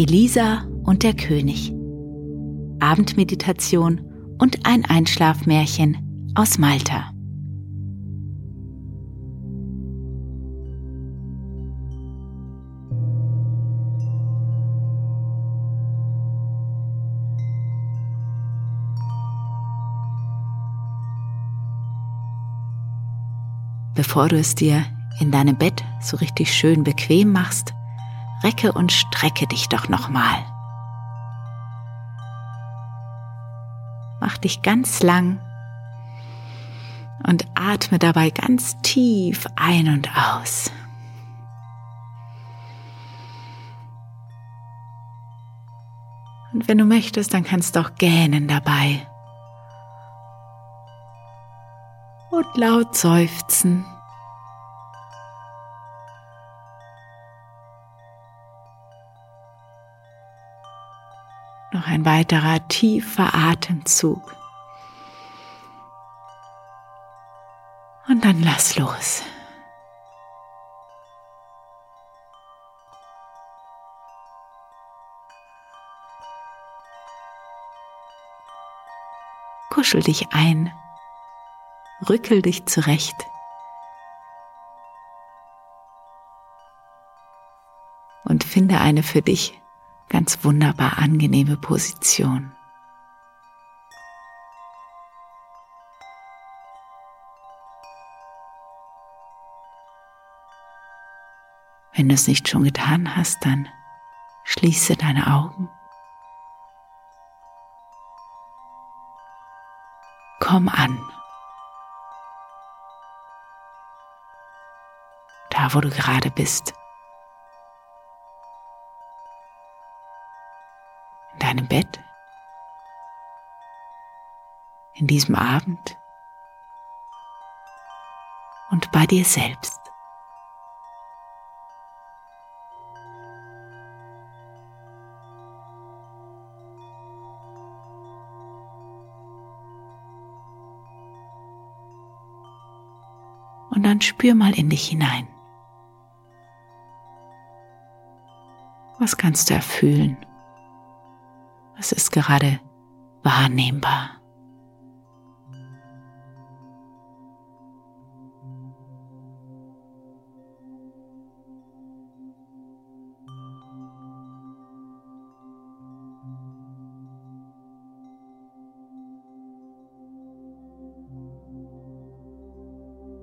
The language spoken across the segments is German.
Elisa und der König. Abendmeditation und ein Einschlafmärchen aus Malta. Bevor du es dir in deinem Bett so richtig schön bequem machst, recke und strecke dich doch nochmal. Mach dich ganz lang und atme dabei ganz tief ein und aus. Und wenn du möchtest, dann kannst du auch gähnen dabei. Und laut seufzen. Noch ein weiterer tiefer Atemzug. Und dann lass los. Kuschel dich ein, rückel dich zurecht. Und finde eine für dich ganz wunderbar angenehme Position. Wenn du es nicht schon getan hast, dann schließe deine Augen. Komm an. Da, wo du gerade bist. In deinem Bett. In diesem Abend. Und bei dir selbst. und dann spür mal in dich hinein. Was kannst du erfühlen? Was ist gerade wahrnehmbar?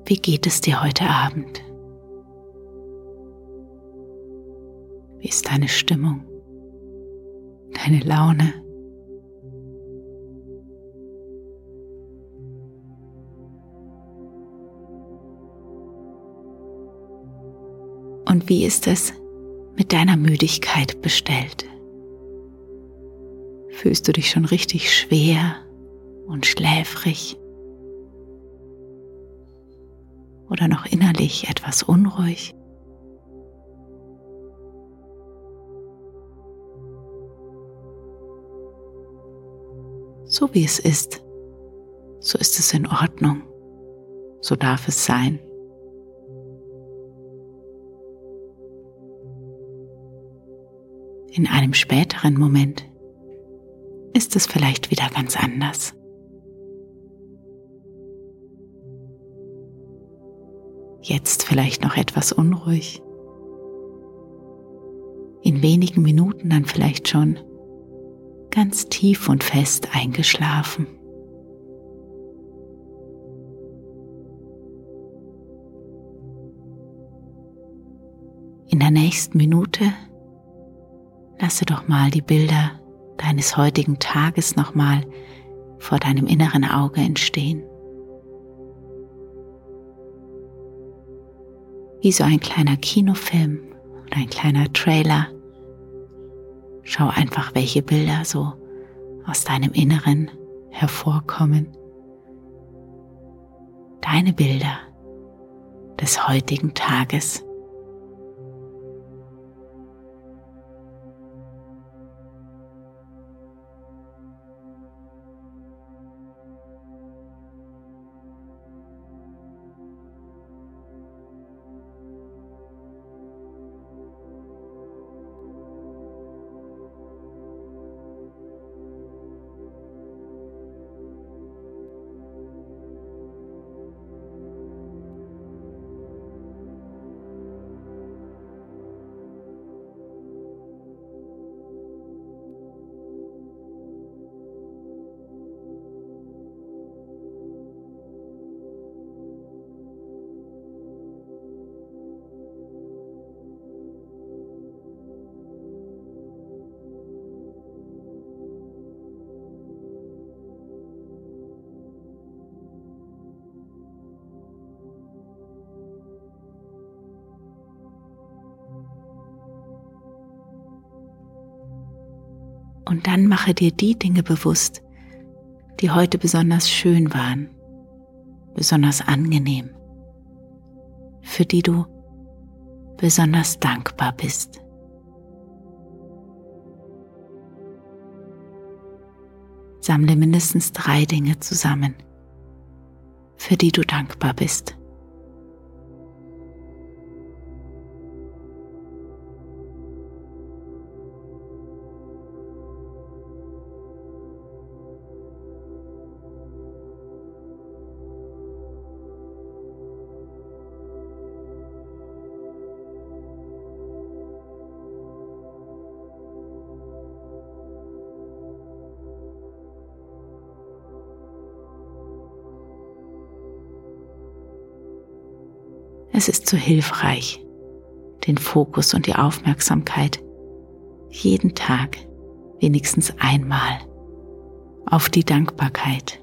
Wie geht es dir heute Abend? Wie ist deine Stimmung? Deine Laune? Und wie ist es mit deiner Müdigkeit bestellt? Fühlst du dich schon richtig schwer und schläfrig? oder noch innerlich etwas unruhig? So wie es ist, so ist es in Ordnung, so darf es sein. In einem späteren Moment ist es vielleicht wieder ganz anders. jetzt vielleicht noch etwas unruhig. In wenigen Minuten dann vielleicht schon ganz tief und fest eingeschlafen. In der nächsten Minute lasse doch mal die Bilder deines heutigen Tages nochmal vor deinem inneren Auge entstehen. Wie so ein kleiner Kinofilm oder ein kleiner Trailer. Schau einfach, welche Bilder so aus deinem Inneren hervorkommen. Deine Bilder des heutigen Tages. Und dann mache dir die Dinge bewusst, die heute besonders schön waren, besonders angenehm, für die du besonders dankbar bist. Sammle mindestens drei Dinge zusammen, für die du dankbar bist. Es ist so hilfreich, den Fokus und die Aufmerksamkeit jeden Tag wenigstens einmal auf die Dankbarkeit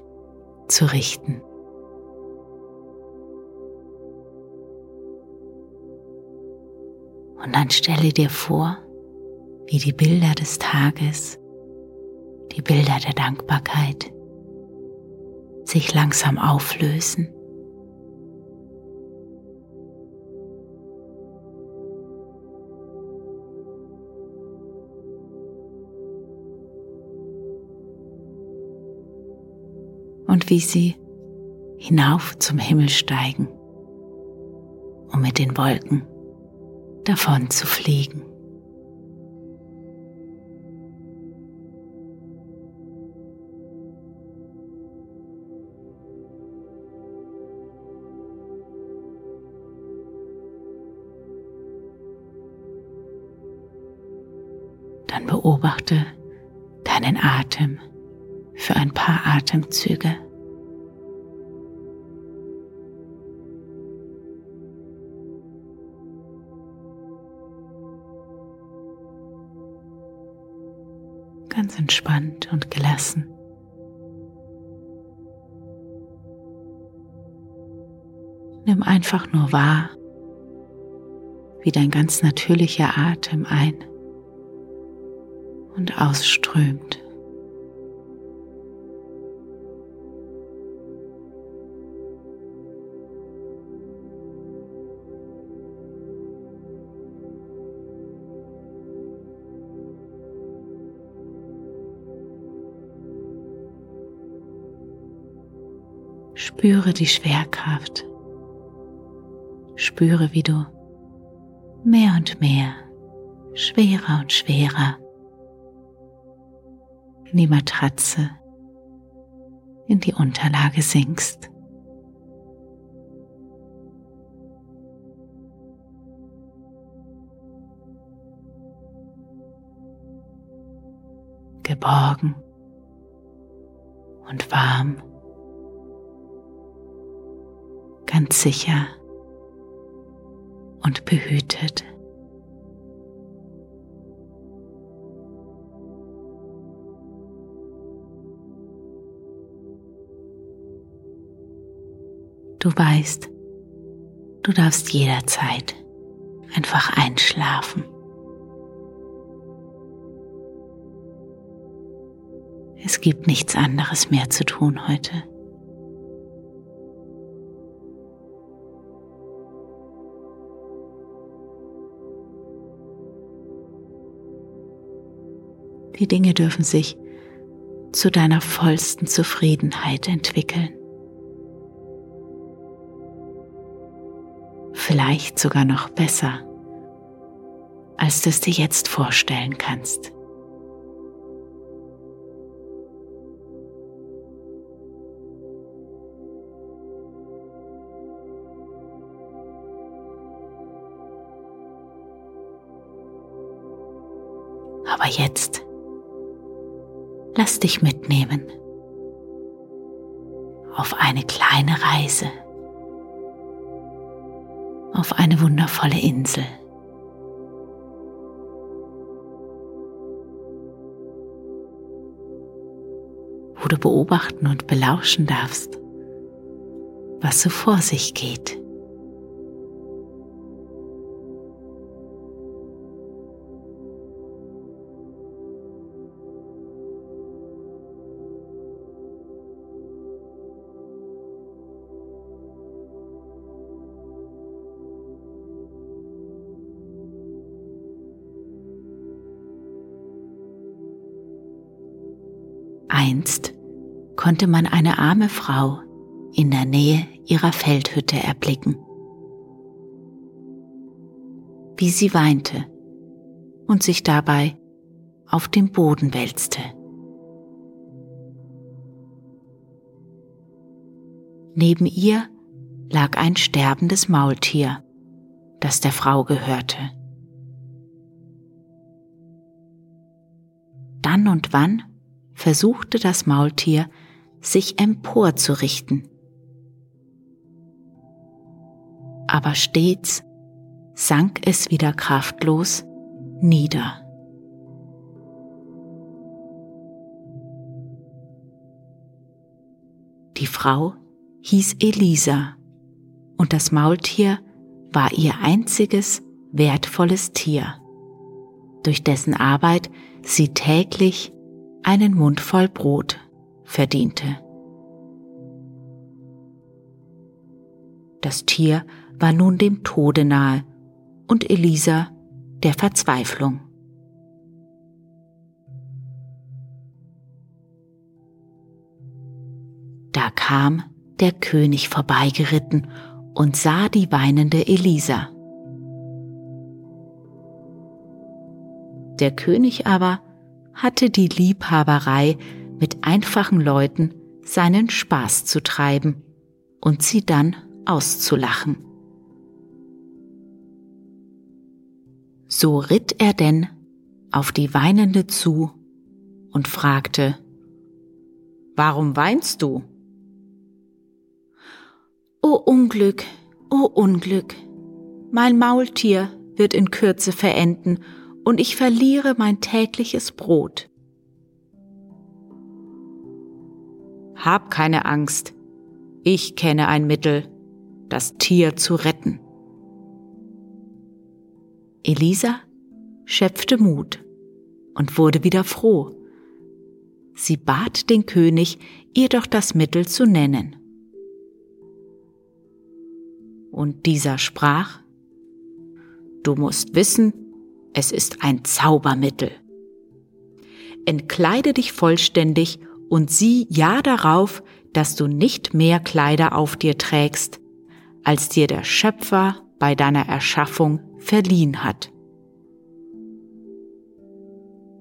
zu richten. Und dann stelle dir vor, wie die Bilder des Tages, die Bilder der Dankbarkeit sich langsam auflösen und wie sie hinauf zum Himmel steigen, um mit den Wolken davon zu fliegen. Dann beobachte deinen Atem für ein paar Atemzüge. Entspannt und gelassen. Nimm einfach nur wahr, wie dein ganz natürlicher Atem ein und ausströmt. Spüre die Schwerkraft. Spüre, wie du mehr und mehr, schwerer und schwerer in die Matratze, in die Unterlage sinkst. Geborgen und warm ganz sicher und behütet. Du weißt, du darfst jederzeit einfach einschlafen. Es gibt nichts anderes mehr zu tun heute. Die Dinge dürfen sich zu deiner vollsten Zufriedenheit entwickeln. Vielleicht sogar noch besser, als du es dir jetzt vorstellen kannst. Aber jetzt lass dich mitnehmen auf eine kleine Reise, auf eine wundervolle Insel. wo du beobachten und belauschen darfst, was so vor sich geht. Konnte man eine arme Frau in der Nähe ihrer Feldhütte erblicken, wie sie weinte und sich dabei auf dem Boden wälzte. Neben ihr lag ein sterbendes Maultier, das der Frau gehörte. Dann und wann versuchte das Maultier, sich emporzurichten. Aber stets sank es wieder kraftlos nieder. Die Frau hieß Elisa und das Maultier war ihr einziges wertvolles Tier, durch dessen Arbeit sie täglich einen Mund voll Brot verdiente. Das Tier war nun dem Tode nahe und Elisa der Verzweiflung. Da kam der König vorbeigeritten und sah die weinende Elisa. Der König aber hatte die Liebhaberei, mit einfachen Leuten seinen Spaß zu treiben und sie dann auszulachen. So ritt er denn auf die Weinende zu und fragte, Warum weinst du? O Unglück, o Unglück, mein Maultier wird in Kürze verenden und ich verliere mein tägliches Brot. Hab keine Angst, ich kenne ein Mittel, das Tier zu retten. Elisa schöpfte Mut und wurde wieder froh. Sie bat den König, ihr doch das Mittel zu nennen. Und dieser sprach, Du musst wissen, es ist ein Zaubermittel. Entkleide dich vollständig und sieh ja darauf, dass du nicht mehr Kleider auf dir trägst, als dir der Schöpfer bei deiner Erschaffung verliehen hat.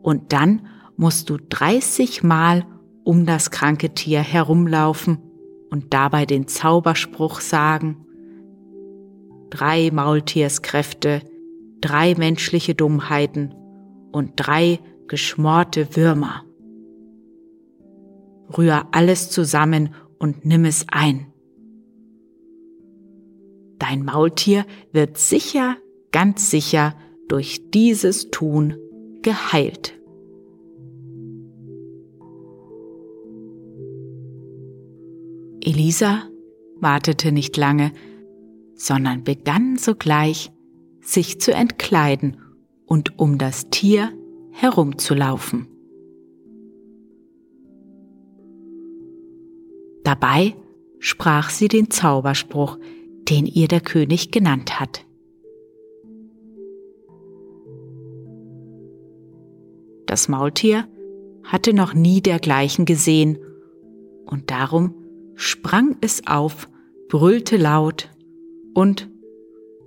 Und dann musst du 30 Mal um das kranke Tier herumlaufen und dabei den Zauberspruch sagen, drei Maultierskräfte, drei menschliche Dummheiten und drei geschmorte Würmer rühr alles zusammen und nimm es ein. Dein Maultier wird sicher, ganz sicher durch dieses Tun geheilt. Elisa wartete nicht lange, sondern begann sogleich, sich zu entkleiden und um das Tier herumzulaufen. Dabei sprach sie den Zauberspruch, den ihr der König genannt hat. Das Maultier hatte noch nie dergleichen gesehen, und darum sprang es auf, brüllte laut und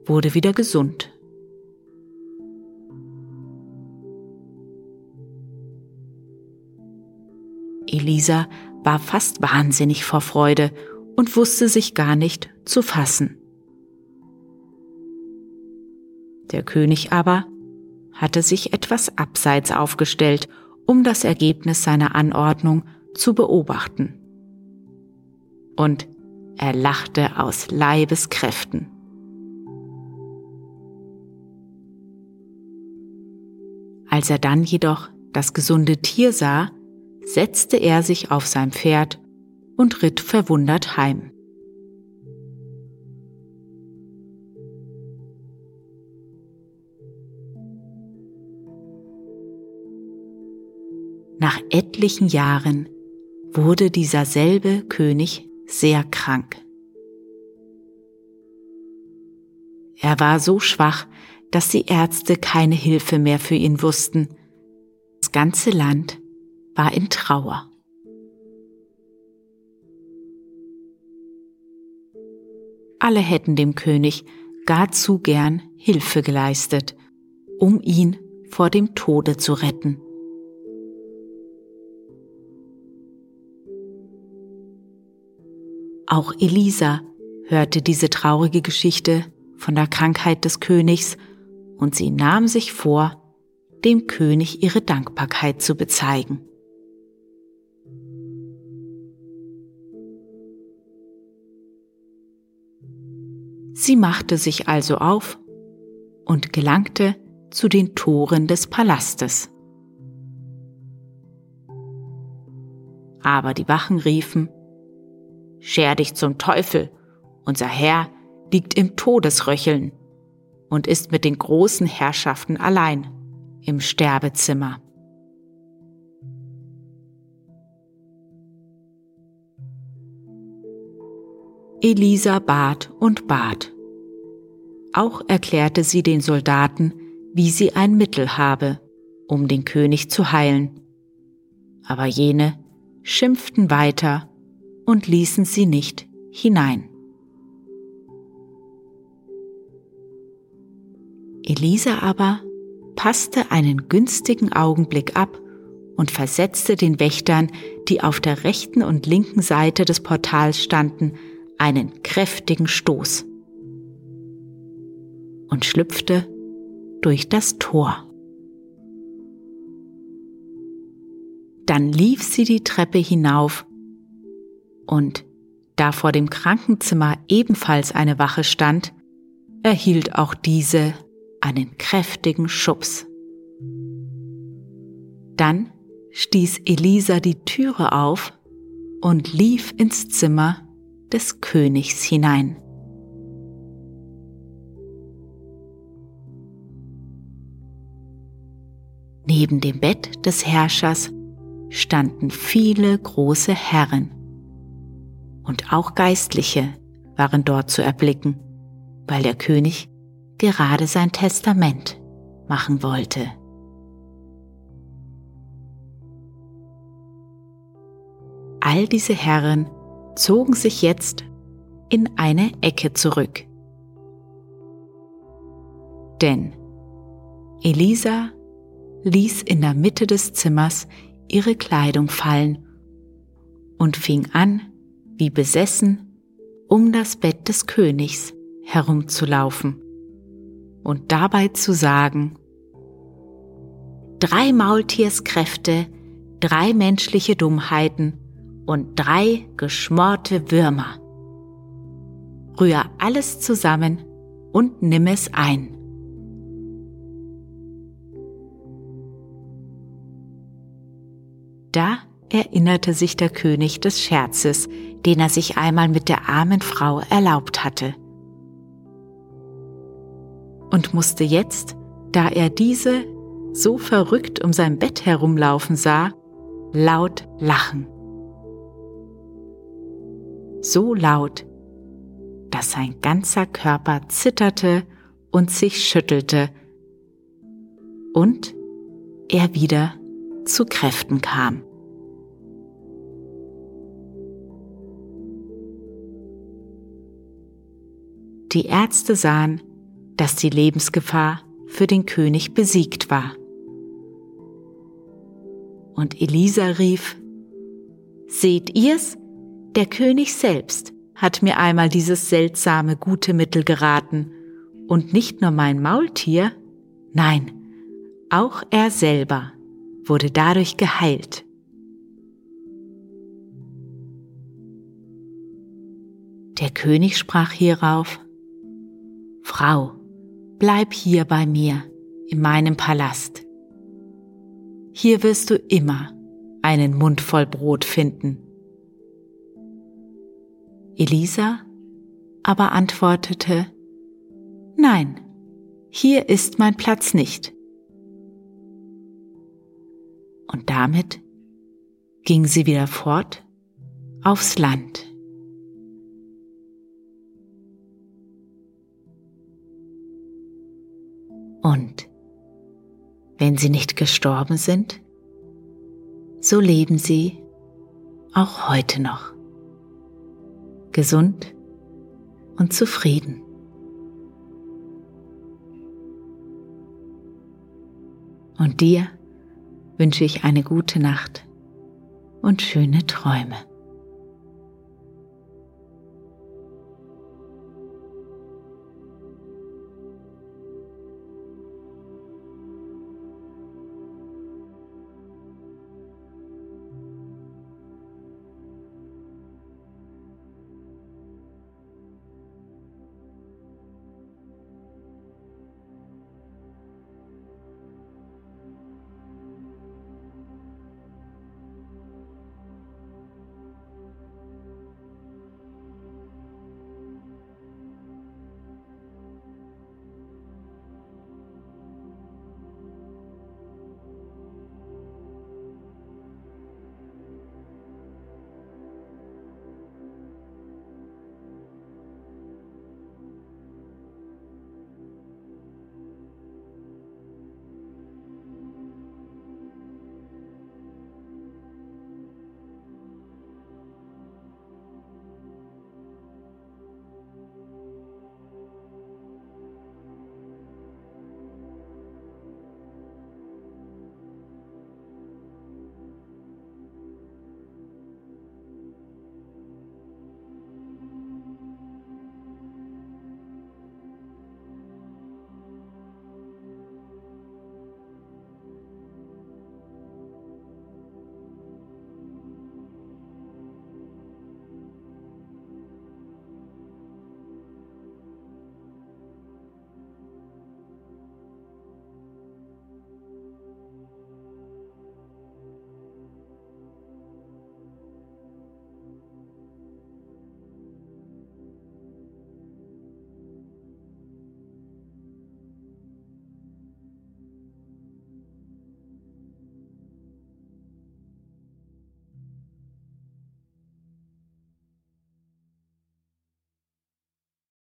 wurde wieder gesund. Elisa war fast wahnsinnig vor Freude und wusste sich gar nicht zu fassen. Der König aber hatte sich etwas abseits aufgestellt, um das Ergebnis seiner Anordnung zu beobachten. Und er lachte aus Leibeskräften. Als er dann jedoch das gesunde Tier sah, setzte er sich auf sein Pferd und ritt verwundert heim. Nach etlichen Jahren wurde dieser selbe König sehr krank. Er war so schwach, dass die Ärzte keine Hilfe mehr für ihn wussten. Das ganze Land war in Trauer. Alle hätten dem König gar zu gern Hilfe geleistet, um ihn vor dem Tode zu retten. Auch Elisa hörte diese traurige Geschichte von der Krankheit des Königs und sie nahm sich vor, dem König ihre Dankbarkeit zu bezeigen. Sie machte sich also auf und gelangte zu den Toren des Palastes. Aber die Wachen riefen, Scher dich zum Teufel, unser Herr liegt im Todesröcheln und ist mit den großen Herrschaften allein im Sterbezimmer. Elisa bat und bat. Auch erklärte sie den Soldaten, wie sie ein Mittel habe, um den König zu heilen. Aber jene schimpften weiter und ließen sie nicht hinein. Elisa aber passte einen günstigen Augenblick ab und versetzte den Wächtern, die auf der rechten und linken Seite des Portals standen, einen kräftigen Stoß und schlüpfte durch das Tor. Dann lief sie die Treppe hinauf und da vor dem Krankenzimmer ebenfalls eine Wache stand, erhielt auch diese einen kräftigen Schubs. Dann stieß Elisa die Türe auf und lief ins Zimmer des Königs hinein. Neben dem Bett des Herrschers standen viele große Herren und auch Geistliche waren dort zu erblicken, weil der König gerade sein Testament machen wollte. All diese Herren zogen sich jetzt in eine Ecke zurück. Denn Elisa ließ in der Mitte des Zimmers ihre Kleidung fallen und fing an, wie besessen, um das Bett des Königs herumzulaufen und dabei zu sagen, drei Maultierskräfte, drei menschliche Dummheiten und drei geschmorte Würmer. Rühr alles zusammen und nimm es ein. Da erinnerte sich der König des Scherzes, den er sich einmal mit der armen Frau erlaubt hatte. Und musste jetzt, da er diese so verrückt um sein Bett herumlaufen sah, laut lachen. So laut, dass sein ganzer Körper zitterte und sich schüttelte und er wieder zu Kräften kam. Die Ärzte sahen, dass die Lebensgefahr für den König besiegt war. Und Elisa rief, Seht ihr's? Der König selbst hat mir einmal dieses seltsame gute Mittel geraten, und nicht nur mein Maultier, nein, auch er selber wurde dadurch geheilt. Der König sprach hierauf, Frau, bleib hier bei mir in meinem Palast. Hier wirst du immer einen Mund voll Brot finden. Elisa aber antwortete, Nein, hier ist mein Platz nicht. Und damit ging sie wieder fort aufs Land. Und wenn sie nicht gestorben sind, so leben sie auch heute noch. Gesund und zufrieden. Und dir wünsche ich eine gute Nacht und schöne Träume.